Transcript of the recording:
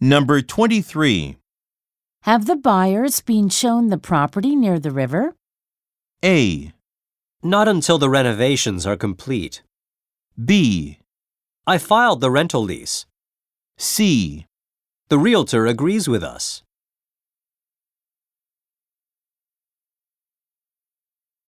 Number 23. Have the buyers been shown the property near the river? A. Not until the renovations are complete. B. I filed the rental lease. C. The realtor agrees with us.